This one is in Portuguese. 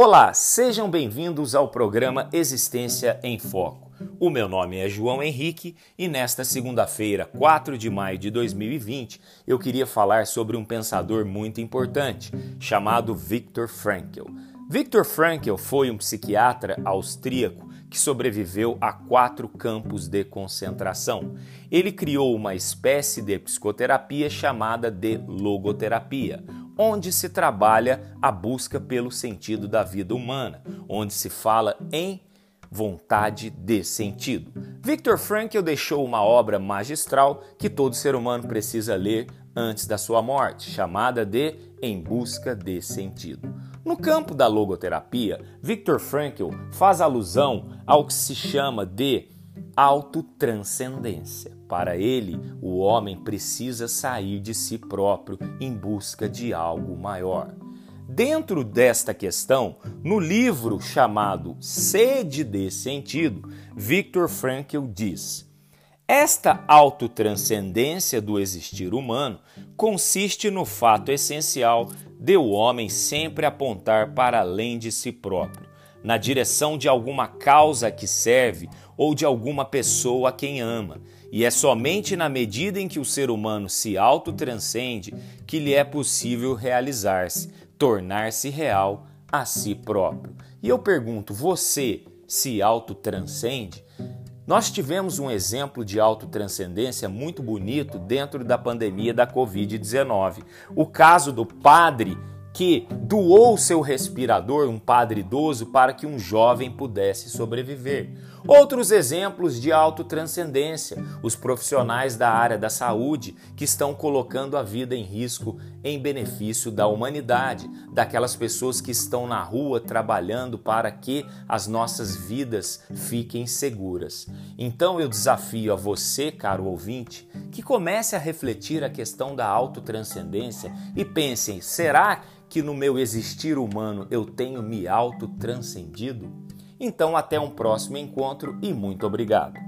Olá, sejam bem-vindos ao programa Existência em Foco. O meu nome é João Henrique e nesta segunda-feira, 4 de maio de 2020, eu queria falar sobre um pensador muito importante chamado Viktor Frankl. Viktor Frankl foi um psiquiatra austríaco que sobreviveu a quatro campos de concentração. Ele criou uma espécie de psicoterapia chamada de logoterapia, onde se trabalha a busca pelo sentido da vida humana, onde se fala em vontade de sentido. Viktor Frankl deixou uma obra magistral que todo ser humano precisa ler antes da sua morte, chamada de Em Busca de Sentido. No campo da logoterapia, Viktor Frankl faz alusão ao que se chama de autotranscendência. Para ele, o homem precisa sair de si próprio em busca de algo maior. Dentro desta questão, no livro chamado Sede de Sentido, Viktor Frankl diz: Esta autotranscendência do existir humano consiste no fato essencial de o homem sempre apontar para além de si próprio na direção de alguma causa que serve ou de alguma pessoa a quem ama. E é somente na medida em que o ser humano se autotranscende que lhe é possível realizar-se, tornar-se real a si próprio. E eu pergunto, você se autotranscende? Nós tivemos um exemplo de autotranscendência muito bonito dentro da pandemia da Covid-19. O caso do padre que doou seu respirador, um padre idoso, para que um jovem pudesse sobreviver. Outros exemplos de autotranscendência, os profissionais da área da saúde que estão colocando a vida em risco em benefício da humanidade, daquelas pessoas que estão na rua trabalhando para que as nossas vidas fiquem seguras. Então eu desafio a você, caro ouvinte, que comece a refletir a questão da autotranscendência e pense: será que no meu existir humano eu tenho me autotranscendido? Então, até um próximo encontro e muito obrigado.